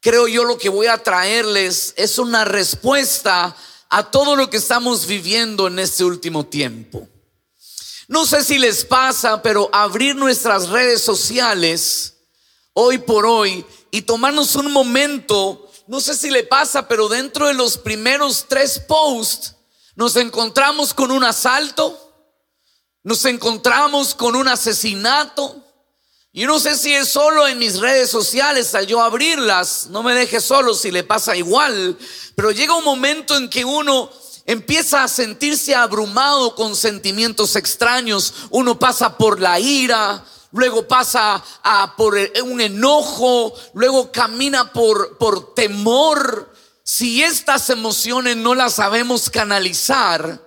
creo yo lo que voy a traerles es una respuesta a todo lo que estamos viviendo en este último tiempo. No sé si les pasa, pero abrir nuestras redes sociales hoy por hoy y tomarnos un momento, no sé si le pasa, pero dentro de los primeros tres posts nos encontramos con un asalto, nos encontramos con un asesinato. Y no sé si es solo en mis redes sociales al yo abrirlas, no me deje solo si le pasa igual, pero llega un momento en que uno empieza a sentirse abrumado con sentimientos extraños. Uno pasa por la ira, luego pasa a, por un enojo, luego camina por, por temor. Si estas emociones no las sabemos canalizar,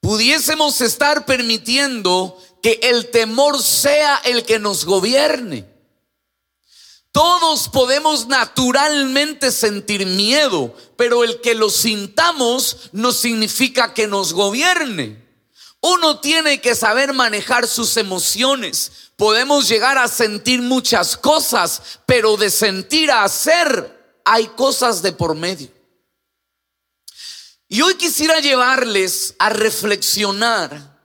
pudiésemos estar permitiendo que el temor sea el que nos gobierne. Todos podemos naturalmente sentir miedo, pero el que lo sintamos no significa que nos gobierne. Uno tiene que saber manejar sus emociones. Podemos llegar a sentir muchas cosas, pero de sentir a hacer hay cosas de por medio. Y hoy quisiera llevarles a reflexionar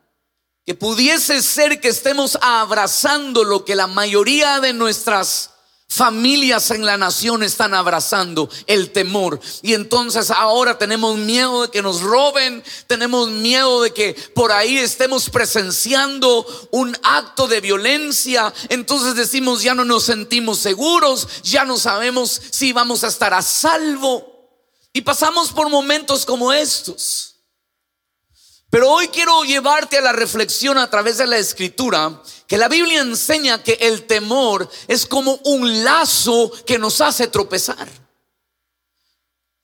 que pudiese ser que estemos abrazando lo que la mayoría de nuestras Familias en la nación están abrazando el temor. Y entonces ahora tenemos miedo de que nos roben, tenemos miedo de que por ahí estemos presenciando un acto de violencia. Entonces decimos, ya no nos sentimos seguros, ya no sabemos si vamos a estar a salvo. Y pasamos por momentos como estos. Pero hoy quiero llevarte a la reflexión a través de la escritura, que la Biblia enseña que el temor es como un lazo que nos hace tropezar.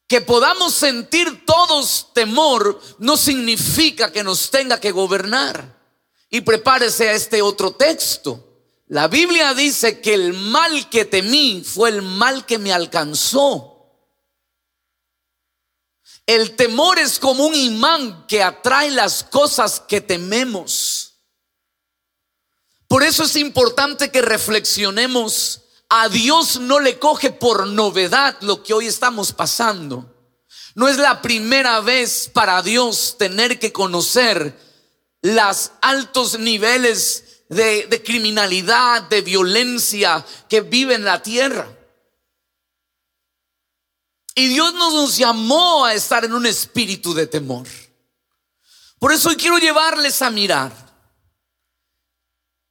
Que podamos sentir todos temor no significa que nos tenga que gobernar. Y prepárese a este otro texto. La Biblia dice que el mal que temí fue el mal que me alcanzó. El temor es como un imán que atrae las cosas que tememos. Por eso es importante que reflexionemos. A Dios no le coge por novedad lo que hoy estamos pasando. No es la primera vez para Dios tener que conocer los altos niveles de, criminalidad, de violencia que vive en la tierra. Y Dios nos llamó a estar en un espíritu de temor. Por eso quiero llevarles a mirar.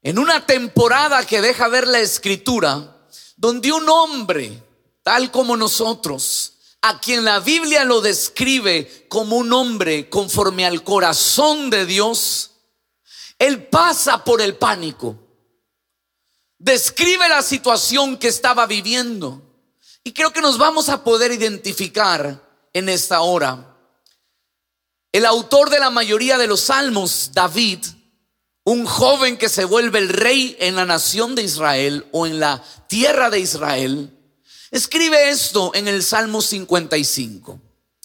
En una temporada que deja ver la escritura, donde un hombre, tal como nosotros, a quien la Biblia lo describe como un hombre conforme al corazón de Dios, él pasa por el pánico, describe la situación que estaba viviendo y creo que nos vamos a poder identificar en esta hora. El autor de la mayoría de los salmos, David, un joven que se vuelve el rey en la nación de Israel o en la tierra de Israel, escribe esto en el Salmo 55.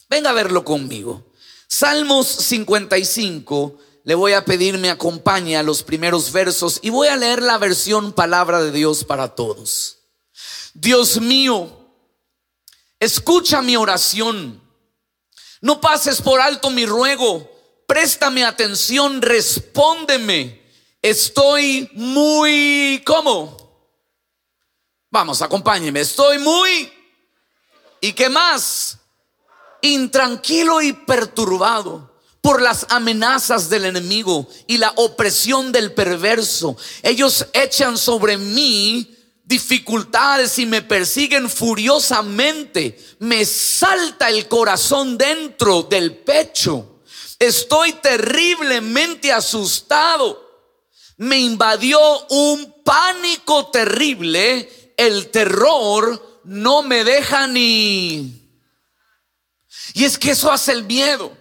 Venga a verlo conmigo. Salmos 55, le voy a pedir me acompañe a los primeros versos y voy a leer la versión palabra de Dios para todos. Dios mío, Escucha mi oración. No pases por alto mi ruego. Préstame atención, respóndeme. Estoy muy, ¿cómo? Vamos, acompáñeme. Estoy muy, ¿y qué más? Intranquilo y perturbado por las amenazas del enemigo y la opresión del perverso. Ellos echan sobre mí dificultades y me persiguen furiosamente, me salta el corazón dentro del pecho. Estoy terriblemente asustado. Me invadió un pánico terrible. El terror no me deja ni... Y es que eso hace el miedo.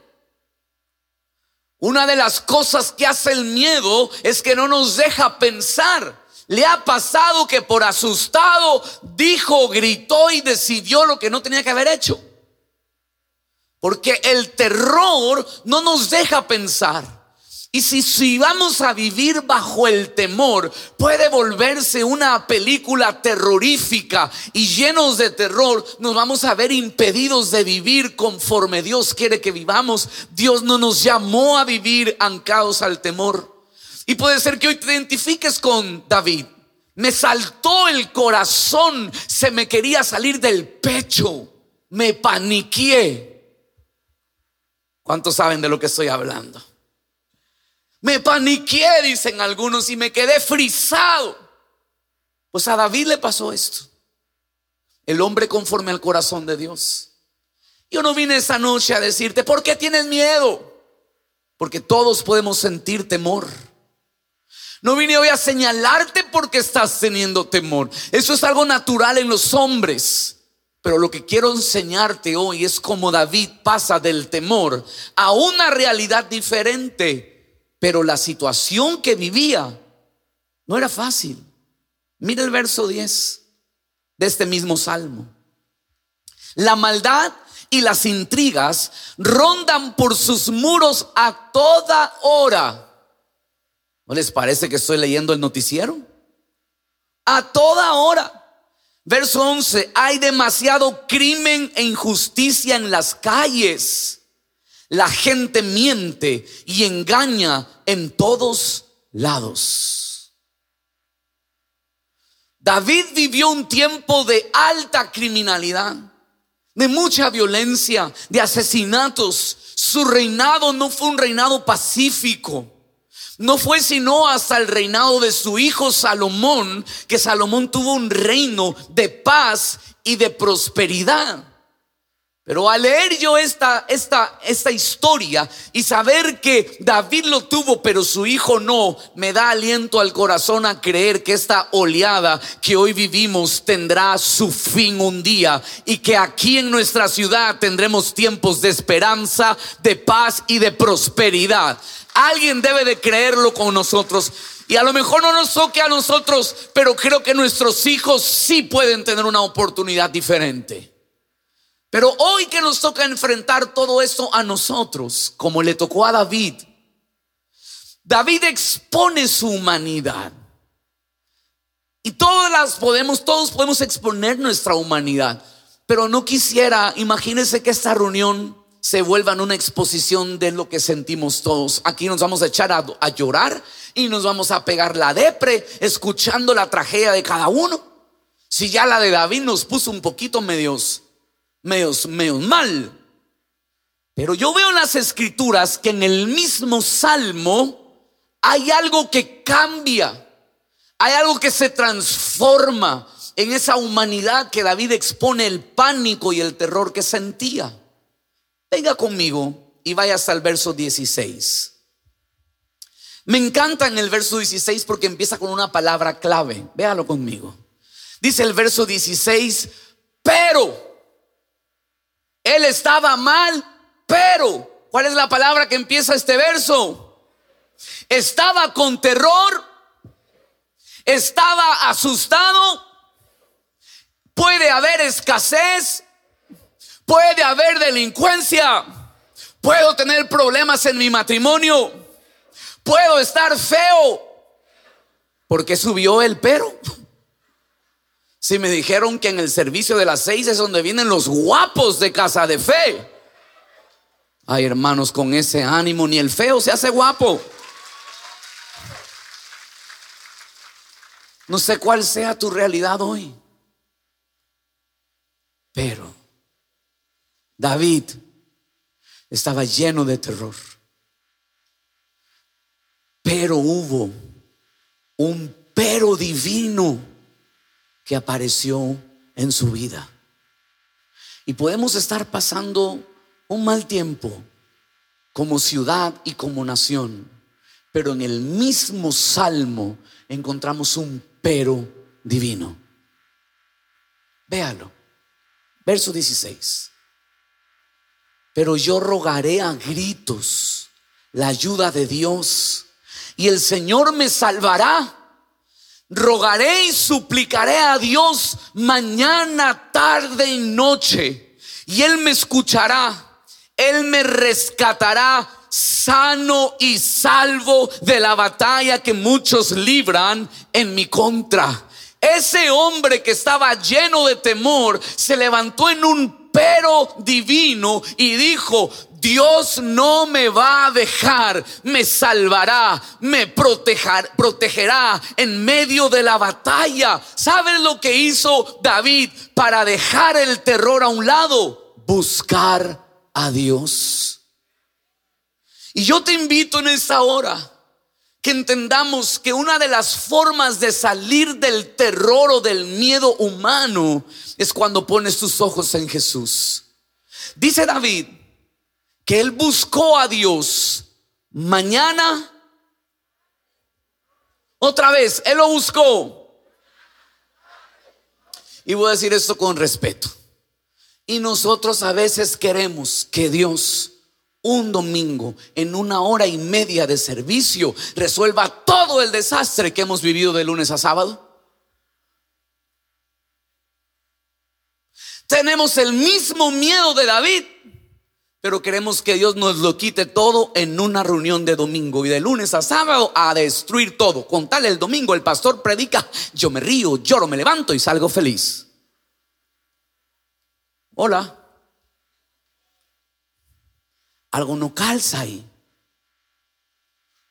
Una de las cosas que hace el miedo es que no nos deja pensar. ¿Le ha pasado que por asustado dijo, gritó y decidió lo que no tenía que haber hecho? Porque el terror no nos deja pensar. Y si, si vamos a vivir bajo el temor, puede volverse una película terrorífica y llenos de terror, nos vamos a ver impedidos de vivir conforme Dios quiere que vivamos. Dios no nos llamó a vivir ancados al temor. Y puede ser que hoy te identifiques con David. Me saltó el corazón, se me quería salir del pecho, me paniqué. ¿Cuántos saben de lo que estoy hablando? Me paniqué, dicen algunos, y me quedé frisado. Pues a David le pasó esto. El hombre conforme al corazón de Dios. Yo no vine esa noche a decirte, ¿por qué tienes miedo? Porque todos podemos sentir temor. No vine hoy a señalarte porque estás teniendo temor. Eso es algo natural en los hombres. Pero lo que quiero enseñarte hoy es cómo David pasa del temor a una realidad diferente pero la situación que vivía no era fácil. Mira el verso 10 de este mismo salmo. La maldad y las intrigas rondan por sus muros a toda hora. ¿No les parece que estoy leyendo el noticiero? A toda hora. Verso 11, hay demasiado crimen e injusticia en las calles la gente miente y engaña en todos lados. David vivió un tiempo de alta criminalidad, de mucha violencia, de asesinatos. Su reinado no fue un reinado pacífico. No fue sino hasta el reinado de su hijo Salomón que Salomón tuvo un reino de paz y de prosperidad. Pero al leer yo esta, esta, esta historia y saber que David lo tuvo, pero su hijo no, me da aliento al corazón a creer que esta oleada que hoy vivimos tendrá su fin un día y que aquí en nuestra ciudad tendremos tiempos de esperanza, de paz y de prosperidad. Alguien debe de creerlo con nosotros. Y a lo mejor no nos toque a nosotros, pero creo que nuestros hijos sí pueden tener una oportunidad diferente. Pero hoy que nos toca enfrentar todo esto a nosotros, como le tocó a David, David expone su humanidad. Y todas las podemos, todos podemos exponer nuestra humanidad. Pero no quisiera, imagínense que esta reunión se vuelva en una exposición de lo que sentimos todos. Aquí nos vamos a echar a, a llorar y nos vamos a pegar la depre escuchando la tragedia de cada uno. Si ya la de David nos puso un poquito medios medios, mal. Pero yo veo en las escrituras que en el mismo salmo hay algo que cambia, hay algo que se transforma en esa humanidad que David expone el pánico y el terror que sentía. Venga conmigo y vaya hasta el verso 16. Me encanta en el verso 16 porque empieza con una palabra clave. Véalo conmigo. Dice el verso 16, pero él estaba mal, pero, ¿cuál es la palabra que empieza este verso? Estaba con terror, estaba asustado, puede haber escasez, puede haber delincuencia, puedo tener problemas en mi matrimonio, puedo estar feo, porque subió el pero. Si me dijeron que en el servicio de las seis es donde vienen los guapos de casa de fe. Ay, hermanos, con ese ánimo ni el feo se hace guapo. No sé cuál sea tu realidad hoy. Pero David estaba lleno de terror. Pero hubo un pero divino que apareció en su vida. Y podemos estar pasando un mal tiempo como ciudad y como nación, pero en el mismo salmo encontramos un pero divino. Véalo, verso 16. Pero yo rogaré a gritos la ayuda de Dios y el Señor me salvará rogaré y suplicaré a Dios mañana, tarde y noche, y Él me escuchará, Él me rescatará sano y salvo de la batalla que muchos libran en mi contra. Ese hombre que estaba lleno de temor se levantó en un pero divino y dijo, Dios no me va a dejar, me salvará, me proteger, protegerá en medio de la batalla. ¿Sabes lo que hizo David para dejar el terror a un lado? Buscar a Dios. Y yo te invito en esta hora que entendamos que una de las formas de salir del terror o del miedo humano es cuando pones tus ojos en Jesús. Dice David que él buscó a Dios mañana. Otra vez, él lo buscó. Y voy a decir esto con respeto. Y nosotros a veces queremos que Dios un domingo, en una hora y media de servicio, resuelva todo el desastre que hemos vivido de lunes a sábado? Tenemos el mismo miedo de David, pero queremos que Dios nos lo quite todo en una reunión de domingo y de lunes a sábado a destruir todo. Con tal el domingo el pastor predica, yo me río, lloro, me levanto y salgo feliz. Hola algo no calza ahí.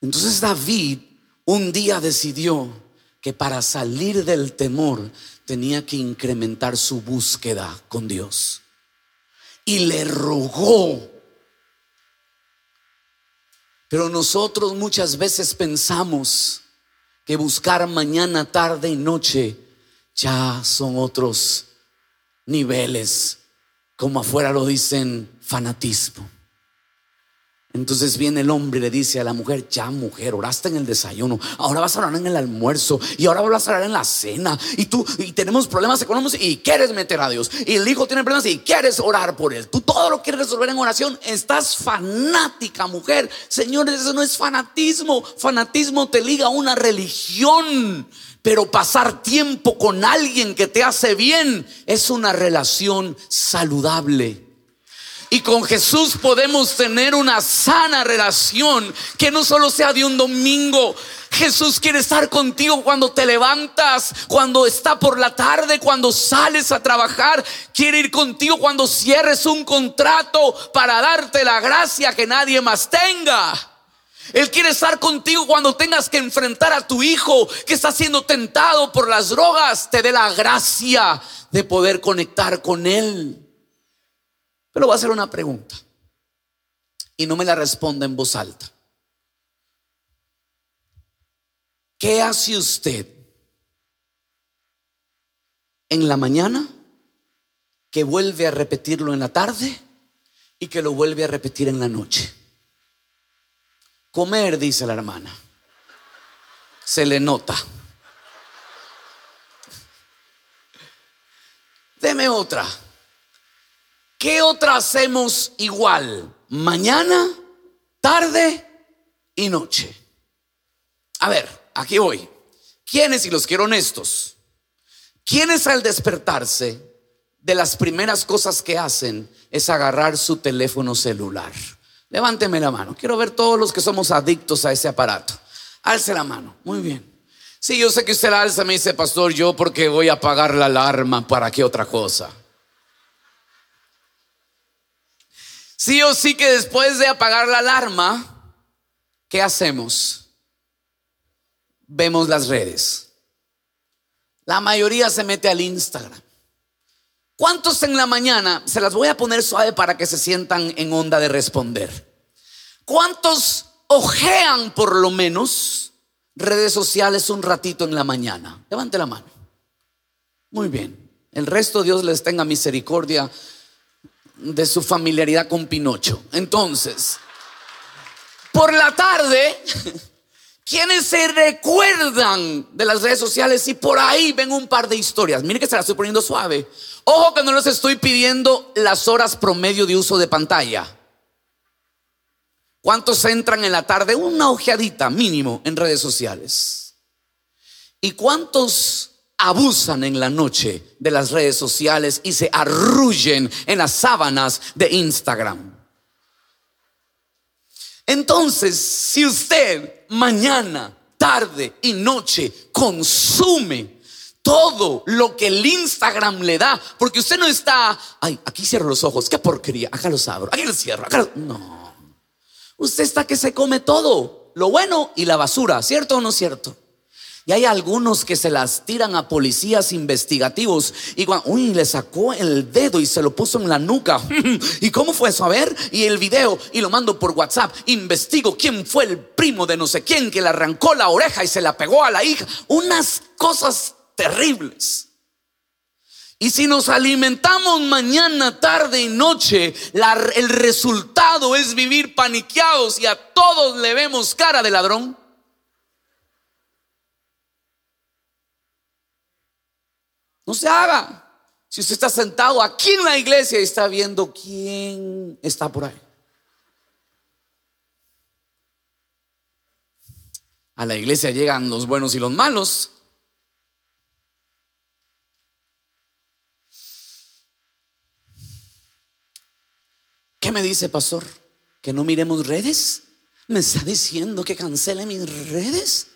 Entonces David un día decidió que para salir del temor tenía que incrementar su búsqueda con Dios. Y le rogó. Pero nosotros muchas veces pensamos que buscar mañana, tarde y noche ya son otros niveles, como afuera lo dicen, fanatismo. Entonces viene el hombre y le dice a la mujer, ya mujer, oraste en el desayuno, ahora vas a orar en el almuerzo y ahora vas a orar en la cena y tú y tenemos problemas económicos y quieres meter a Dios y el hijo tiene problemas y quieres orar por él. Tú todo lo quieres resolver en oración, estás fanática mujer. Señores, eso no es fanatismo, fanatismo te liga a una religión. Pero pasar tiempo con alguien que te hace bien es una relación saludable. Y con Jesús podemos tener una sana relación que no solo sea de un domingo. Jesús quiere estar contigo cuando te levantas, cuando está por la tarde, cuando sales a trabajar. Quiere ir contigo cuando cierres un contrato para darte la gracia que nadie más tenga. Él quiere estar contigo cuando tengas que enfrentar a tu hijo que está siendo tentado por las drogas. Te dé la gracia de poder conectar con él. Pero voy a hacer una pregunta y no me la responda en voz alta. ¿Qué hace usted en la mañana que vuelve a repetirlo en la tarde y que lo vuelve a repetir en la noche? Comer, dice la hermana. Se le nota. Deme otra. ¿Qué otra hacemos igual? Mañana, tarde y noche. A ver, aquí voy. ¿Quiénes, y los quiero honestos, quiénes al despertarse de las primeras cosas que hacen es agarrar su teléfono celular? Levánteme la mano. Quiero ver todos los que somos adictos a ese aparato. Alce la mano. Muy bien. Sí, yo sé que usted la alza, me dice, pastor, yo porque voy a apagar la alarma, ¿para qué otra cosa? Sí o sí que después de apagar la alarma, ¿qué hacemos? Vemos las redes. La mayoría se mete al Instagram. ¿Cuántos en la mañana? Se las voy a poner suave para que se sientan en onda de responder. ¿Cuántos ojean por lo menos redes sociales un ratito en la mañana? Levante la mano. Muy bien. El resto Dios les tenga misericordia de su familiaridad con Pinocho. Entonces, por la tarde, quienes se recuerdan de las redes sociales y por ahí ven un par de historias. Mire que se la estoy poniendo suave. Ojo que no les estoy pidiendo las horas promedio de uso de pantalla. ¿Cuántos entran en la tarde? Una ojeadita mínimo en redes sociales. ¿Y cuántos abusan en la noche de las redes sociales y se arrullen en las sábanas de Instagram. Entonces, si usted mañana, tarde y noche consume todo lo que el Instagram le da, porque usted no está, ay, aquí cierro los ojos, qué porquería, acá los abro, aquí los cierro, acá los... No, usted está que se come todo, lo bueno y la basura, ¿cierto o no cierto? Y hay algunos que se las tiran a policías investigativos y uy, le sacó el dedo y se lo puso en la nuca. ¿Y cómo fue eso? A ver, y el video y lo mando por WhatsApp. Investigo quién fue el primo de no sé quién que le arrancó la oreja y se la pegó a la hija. Unas cosas terribles. Y si nos alimentamos mañana, tarde y noche, el resultado es vivir paniqueados y a todos le vemos cara de ladrón. No se haga. Si usted está sentado aquí en la iglesia y está viendo quién está por ahí. A la iglesia llegan los buenos y los malos. ¿Qué me dice, pastor? ¿Que no miremos redes? ¿Me está diciendo que cancele mis redes?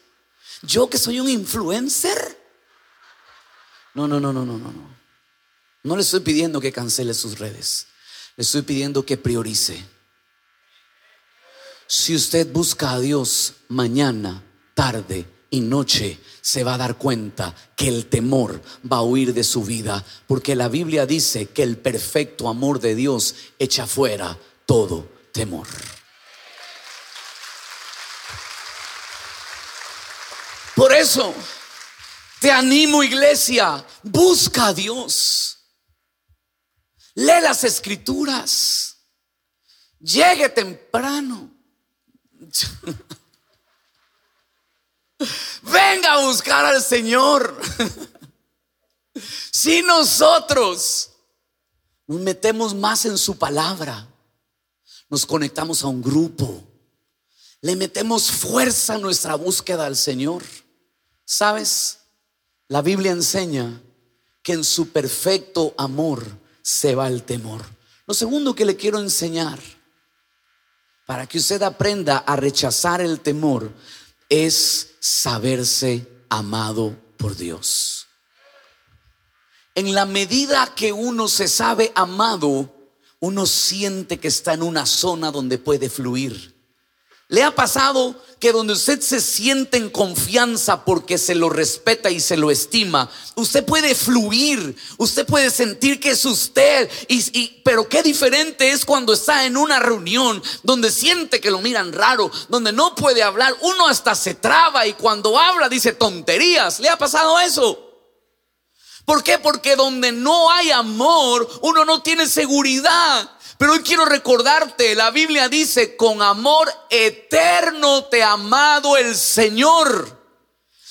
¿Yo que soy un influencer? No, no, no, no, no, no. No le estoy pidiendo que cancele sus redes. Le estoy pidiendo que priorice. Si usted busca a Dios mañana, tarde y noche, se va a dar cuenta que el temor va a huir de su vida, porque la Biblia dice que el perfecto amor de Dios echa fuera todo temor. Por eso, te animo iglesia, busca a Dios. Lee las escrituras. Llegue temprano. Venga a buscar al Señor. Si nosotros nos metemos más en su palabra, nos conectamos a un grupo, le metemos fuerza a nuestra búsqueda al Señor, ¿sabes? La Biblia enseña que en su perfecto amor se va el temor. Lo segundo que le quiero enseñar para que usted aprenda a rechazar el temor es saberse amado por Dios. En la medida que uno se sabe amado, uno siente que está en una zona donde puede fluir. ¿Le ha pasado que donde usted se siente en confianza porque se lo respeta y se lo estima, usted puede fluir, usted puede sentir que es usted, y, pero qué diferente es cuando está en una reunión donde siente que lo miran raro, donde no puede hablar, uno hasta se traba y cuando habla dice tonterías. ¿Le ha pasado eso? ¿Por qué? Porque donde no hay amor, uno no tiene seguridad. Pero hoy quiero recordarte, la Biblia dice, con amor eterno te ha amado el Señor.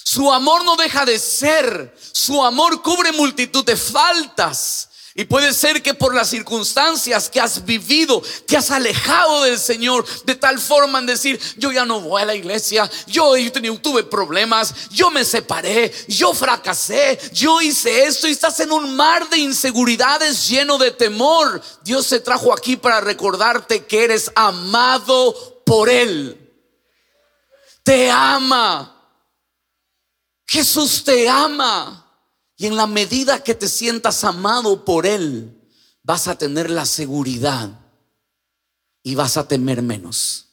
Su amor no deja de ser, su amor cubre multitud de faltas. Y puede ser que por las circunstancias que has vivido, te has alejado del Señor de tal forma en decir, yo ya no voy a la iglesia, yo, tuve problemas, yo me separé, yo fracasé, yo hice esto y estás en un mar de inseguridades lleno de temor. Dios se trajo aquí para recordarte que eres amado por Él. Te ama. Jesús te ama. Y en la medida que te sientas amado por Él, vas a tener la seguridad y vas a temer menos.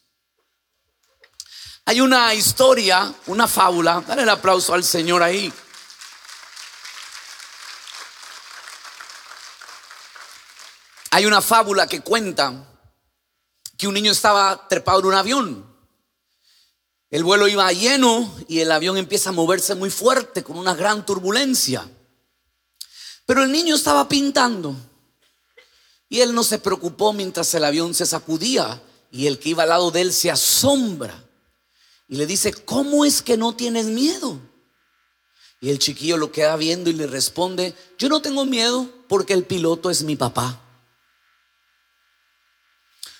Hay una historia, una fábula, dale el aplauso al Señor ahí. Hay una fábula que cuenta que un niño estaba trepado en un avión. El vuelo iba lleno y el avión empieza a moverse muy fuerte con una gran turbulencia. Pero el niño estaba pintando y él no se preocupó mientras el avión se sacudía y el que iba al lado de él se asombra y le dice, ¿cómo es que no tienes miedo? Y el chiquillo lo queda viendo y le responde, yo no tengo miedo porque el piloto es mi papá.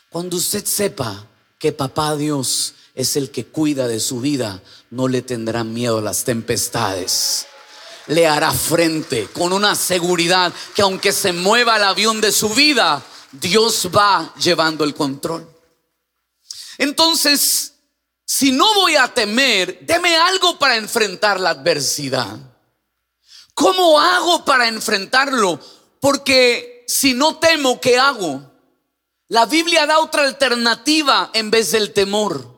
Cuando usted sepa que papá Dios es el que cuida de su vida, no le tendrá miedo a las tempestades le hará frente con una seguridad que aunque se mueva el avión de su vida, Dios va llevando el control. Entonces, si no voy a temer, deme algo para enfrentar la adversidad. ¿Cómo hago para enfrentarlo? Porque si no temo, ¿qué hago? La Biblia da otra alternativa en vez del temor.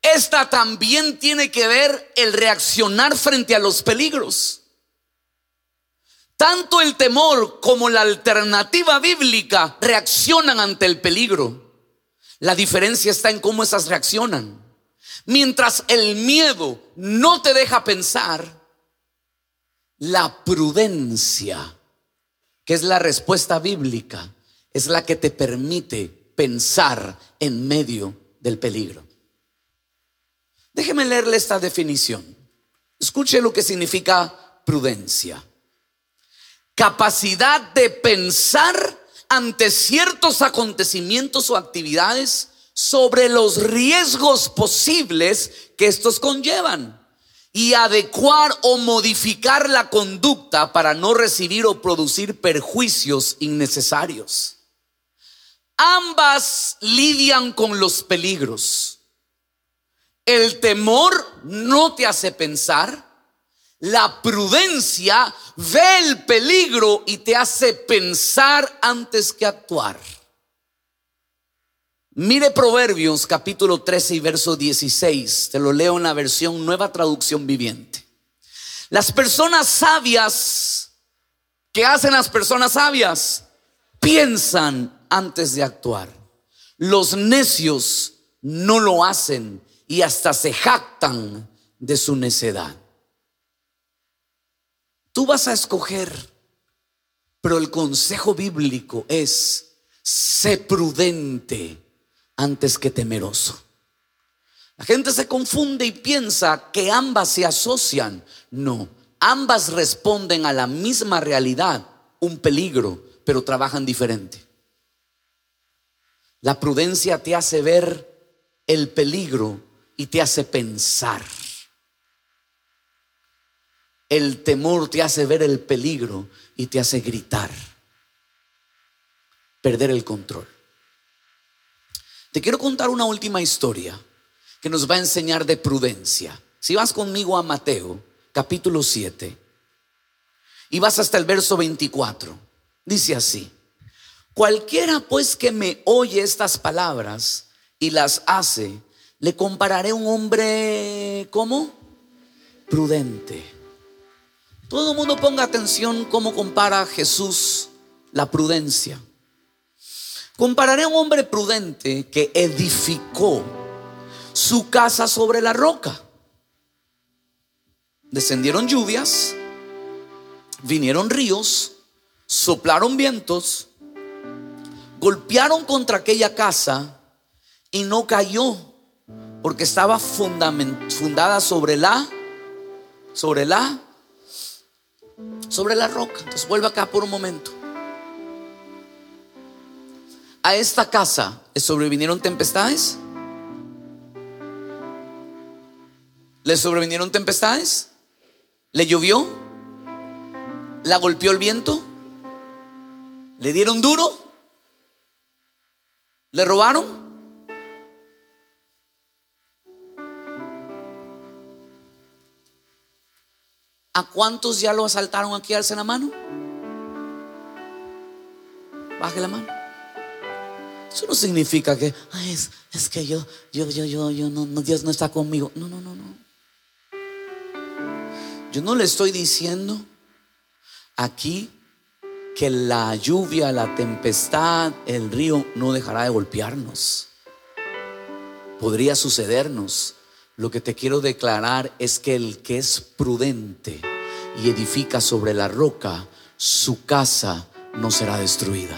Esta también tiene que ver el reaccionar frente a los peligros. Tanto el temor como la alternativa bíblica reaccionan ante el peligro. La diferencia está en cómo esas reaccionan. Mientras el miedo no te deja pensar, la prudencia, que es la respuesta bíblica, es la que te permite pensar en medio del peligro. Déjeme leerle esta definición. Escuche lo que significa prudencia. Capacidad de pensar ante ciertos acontecimientos o actividades sobre los riesgos posibles que estos conllevan y adecuar o modificar la conducta para no recibir o producir perjuicios innecesarios. Ambas lidian con los peligros. El temor no te hace pensar, la prudencia ve el peligro y te hace pensar antes que actuar. Mire Proverbios capítulo 13 y verso 16. Te lo leo en la versión nueva traducción viviente. Las personas sabias, ¿qué hacen las personas sabias? Piensan antes de actuar. Los necios no lo hacen y hasta se jactan de su necedad. Tú vas a escoger, pero el consejo bíblico es, sé prudente antes que temeroso. La gente se confunde y piensa que ambas se asocian. No, ambas responden a la misma realidad, un peligro, pero trabajan diferente. La prudencia te hace ver el peligro y te hace pensar. El temor te hace ver el peligro y te hace gritar, perder el control. Te quiero contar una última historia que nos va a enseñar de prudencia. Si vas conmigo a Mateo, capítulo 7, y vas hasta el verso 24, dice así, cualquiera pues que me oye estas palabras y las hace, le compararé a un hombre, ¿cómo? Prudente todo el mundo ponga atención cómo compara Jesús la prudencia. Compararé a un hombre prudente que edificó su casa sobre la roca. Descendieron lluvias, vinieron ríos, soplaron vientos, golpearon contra aquella casa y no cayó porque estaba fundada sobre la sobre la sobre la roca. Entonces vuelve acá por un momento. A esta casa le sobrevinieron tempestades. ¿Le sobrevinieron tempestades? ¿Le llovió? ¿La golpeó el viento? ¿Le dieron duro? ¿Le robaron? ¿A cuántos ya lo asaltaron aquí? Alce la mano. Baje la mano. Eso no significa que es, es, que yo, yo, yo, yo, yo, no, no, Dios no está conmigo. No, no, no, no. Yo no le estoy diciendo aquí que la lluvia, la tempestad, el río no dejará de golpearnos. Podría sucedernos. Lo que te quiero declarar es que el que es prudente y edifica sobre la roca, su casa no será destruida.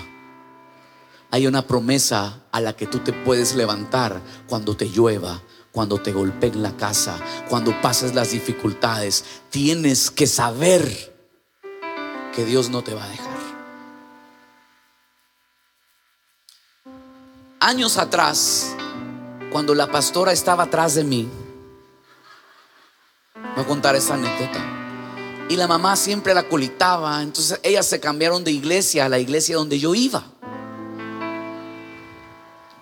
Hay una promesa a la que tú te puedes levantar cuando te llueva, cuando te golpeen la casa, cuando pases las dificultades. Tienes que saber que Dios no te va a dejar. Años atrás, cuando la pastora estaba atrás de mí, Voy a contar esa anécdota. Y la mamá siempre la colitaba. Entonces ellas se cambiaron de iglesia a la iglesia donde yo iba.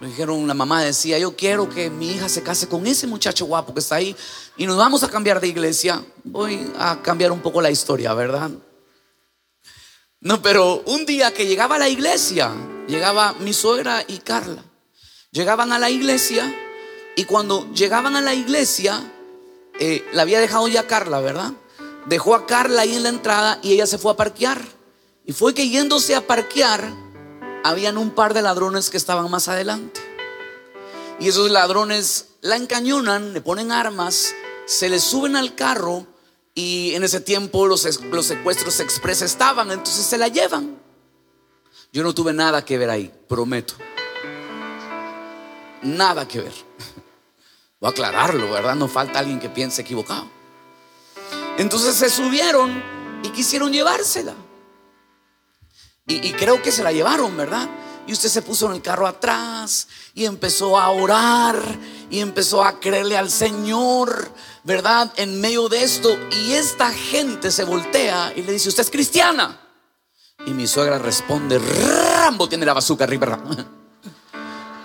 Me dijeron, la mamá decía, yo quiero que mi hija se case con ese muchacho guapo que está ahí y nos vamos a cambiar de iglesia. Voy a cambiar un poco la historia, ¿verdad? No, pero un día que llegaba a la iglesia, llegaba mi suegra y Carla. Llegaban a la iglesia y cuando llegaban a la iglesia, eh, la había dejado ya Carla, ¿verdad? Dejó a Carla ahí en la entrada y ella se fue a parquear. Y fue que yéndose a parquear, habían un par de ladrones que estaban más adelante. Y esos ladrones la encañonan, le ponen armas, se le suben al carro y en ese tiempo los, los secuestros express estaban, entonces se la llevan. Yo no tuve nada que ver ahí, prometo. Nada que ver. A aclararlo, ¿verdad? No falta alguien que piense equivocado. Entonces se subieron y quisieron llevársela. Y, creo que se la llevaron, ¿verdad? Y usted se puso en el carro atrás y empezó a orar y empezó a creerle al Señor, ¿verdad? En medio de esto. Y esta gente se voltea y le dice, ¿usted es cristiana? Y mi suegra responde, Rambo tiene la bazooka arriba.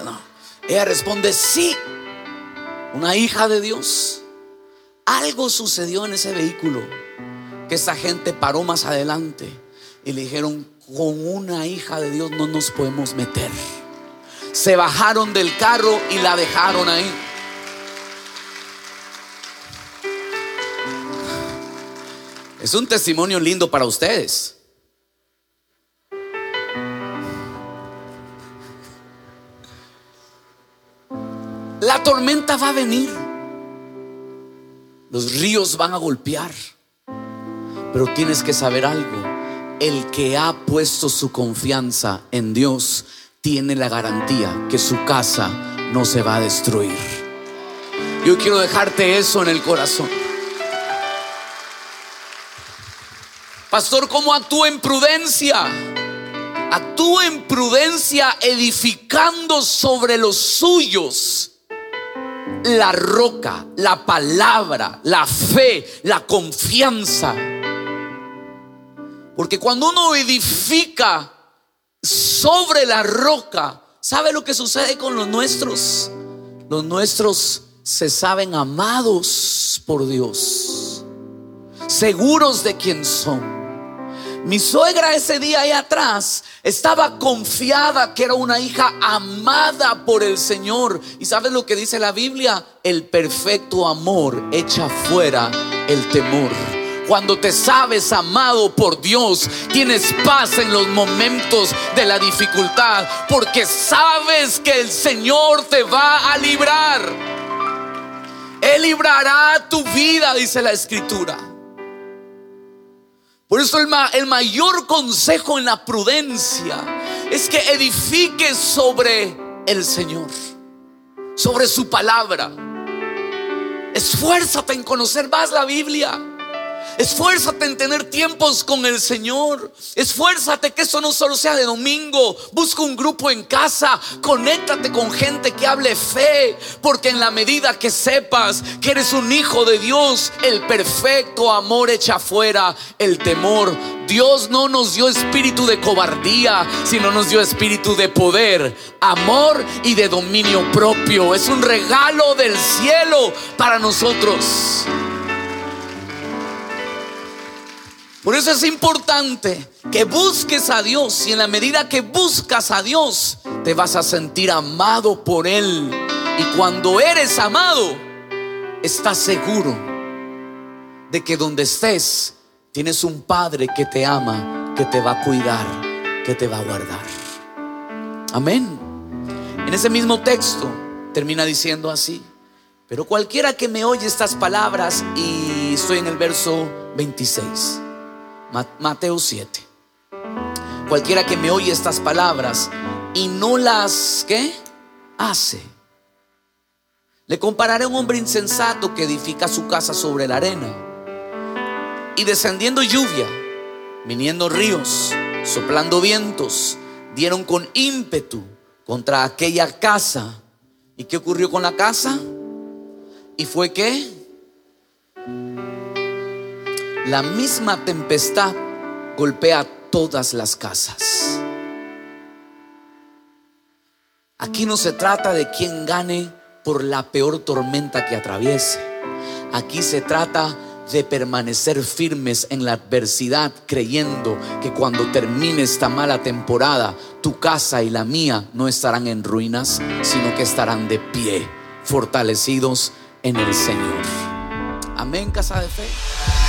No. Ella responde, sí, una hija de Dios. Algo sucedió en ese vehículo que esa gente paró más adelante y le dijeron, con una hija de Dios no nos podemos meter. Se bajaron del carro y la dejaron ahí. Es un testimonio lindo para ustedes. La tormenta va a venir. Los ríos van a golpear. Pero tienes que saber algo el que ha puesto su confianza en Dios tiene la garantía que su casa no se va a destruir. Yo quiero dejarte eso en el corazón. Pastor, ¿cómo actúa en prudencia? Actúa en prudencia edificando sobre los suyos la roca, la palabra, la fe, la confianza. Porque cuando uno edifica sobre la roca, ¿sabe lo que sucede con los nuestros? Los nuestros se saben amados por Dios, seguros de quién son. Mi suegra ese día ahí atrás estaba confiada que era una hija amada por el Señor. ¿Y sabes lo que dice la Biblia? El perfecto amor echa fuera el temor. Cuando te sabes amado por Dios, tienes paz en los momentos de la dificultad, porque sabes que el Señor te va a librar. Él librará tu vida, dice la escritura. Por eso el, el mayor consejo en la prudencia es que edifiques sobre el Señor, sobre su palabra. Esfuérzate en conocer más la Biblia. Esfuérzate en tener tiempos con el Señor. Esfuérzate que eso no solo sea de domingo. Busca un grupo en casa. Conéctate con gente que hable fe. Porque en la medida que sepas que eres un hijo de Dios, el perfecto amor echa fuera el temor. Dios no nos dio espíritu de cobardía, sino nos dio espíritu de poder, amor y de dominio propio. Es un regalo del cielo para nosotros. Por eso es importante que busques a Dios y en la medida que buscas a Dios te vas a sentir amado por Él. Y cuando eres amado, estás seguro de que donde estés tienes un Padre que te ama, que te va a cuidar, que te va a guardar. Amén. En ese mismo texto termina diciendo así. Pero cualquiera que me oye estas palabras, y estoy en el verso 26. Mateo 7. Cualquiera que me oye estas palabras y no las ¿qué? hace. Le compararé a un hombre insensato que edifica su casa sobre la arena. Y descendiendo lluvia, viniendo ríos, soplando vientos, dieron con ímpetu contra aquella casa. ¿Y qué ocurrió con la casa? ¿Y fue qué? La misma tempestad golpea todas las casas. Aquí no se trata de quién gane por la peor tormenta que atraviese. Aquí se trata de permanecer firmes en la adversidad, creyendo que cuando termine esta mala temporada, tu casa y la mía no estarán en ruinas, sino que estarán de pie, fortalecidos en el Señor. Amén, casa de fe.